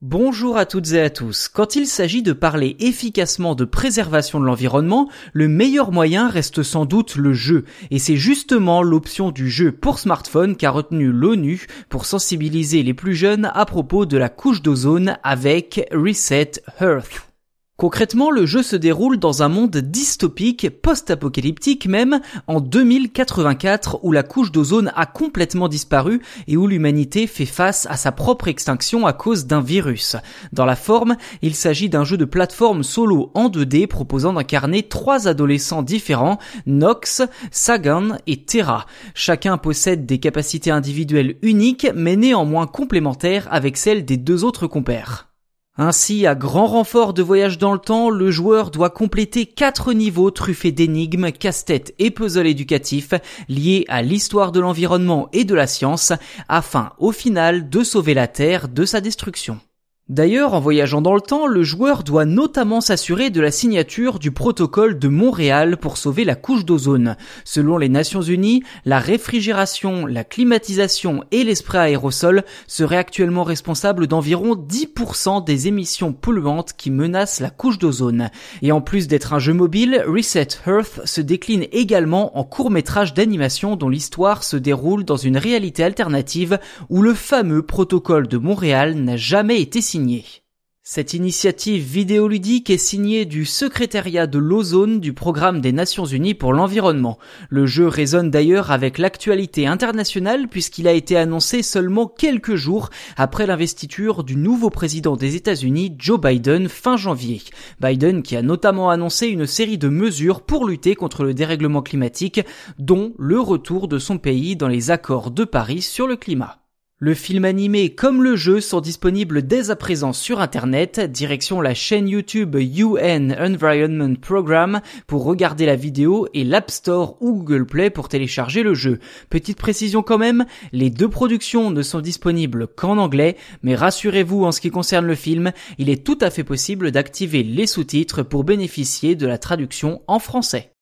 Bonjour à toutes et à tous. Quand il s'agit de parler efficacement de préservation de l'environnement, le meilleur moyen reste sans doute le jeu. Et c'est justement l'option du jeu pour smartphone qu'a retenu l'ONU pour sensibiliser les plus jeunes à propos de la couche d'ozone avec Reset Earth. Concrètement, le jeu se déroule dans un monde dystopique, post-apocalyptique même, en 2084 où la couche d'ozone a complètement disparu et où l'humanité fait face à sa propre extinction à cause d'un virus. Dans la forme, il s'agit d'un jeu de plateforme solo en 2D proposant d'incarner trois adolescents différents, Nox, Sagan et Terra. Chacun possède des capacités individuelles uniques mais néanmoins complémentaires avec celles des deux autres compères. Ainsi, à grand renfort de voyage dans le temps, le joueur doit compléter quatre niveaux truffés d'énigmes, casse-têtes et puzzles éducatifs liés à l'histoire de l'environnement et de la science afin, au final, de sauver la Terre de sa destruction. D'ailleurs, en voyageant dans le temps, le joueur doit notamment s'assurer de la signature du protocole de Montréal pour sauver la couche d'ozone. Selon les Nations Unies, la réfrigération, la climatisation et les sprays aérosols seraient actuellement responsables d'environ 10% des émissions polluantes qui menacent la couche d'ozone. Et en plus d'être un jeu mobile, Reset Earth se décline également en court métrage d'animation dont l'histoire se déroule dans une réalité alternative où le fameux protocole de Montréal n'a jamais été signé cette initiative vidéoludique est signée du secrétariat de l'ozone du programme des Nations Unies pour l'environnement. Le jeu résonne d'ailleurs avec l'actualité internationale puisqu'il a été annoncé seulement quelques jours après l'investiture du nouveau président des États-Unis, Joe Biden, fin janvier. Biden qui a notamment annoncé une série de mesures pour lutter contre le dérèglement climatique, dont le retour de son pays dans les accords de Paris sur le climat. Le film animé comme le jeu sont disponibles dès à présent sur internet, direction la chaîne YouTube UN Environment Program pour regarder la vidéo et l'App Store ou Google Play pour télécharger le jeu. Petite précision quand même, les deux productions ne sont disponibles qu'en anglais, mais rassurez-vous en ce qui concerne le film, il est tout à fait possible d'activer les sous-titres pour bénéficier de la traduction en français.